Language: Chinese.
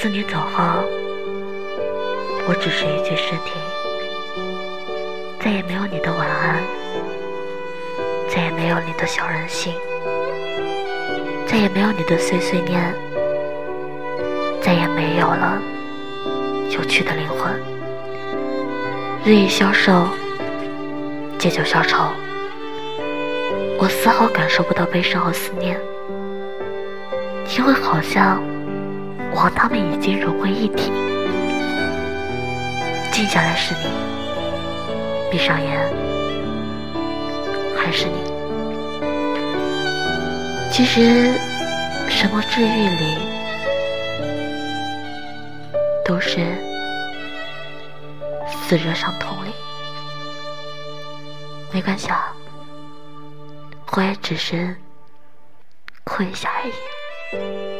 自你走后，我只是一具尸体，再也没有你的晚安，再也没有你的小任性，再也没有你的碎碎念，再也没有了有趣的灵魂。日益消瘦，借酒消愁，我丝毫感受不到悲伤和思念，因为好像。我和他们已经融为一体，静下来是你，闭上眼还是你。其实，什么治愈里都是死者伤痛里，没关系啊，我也只是哭一下而已。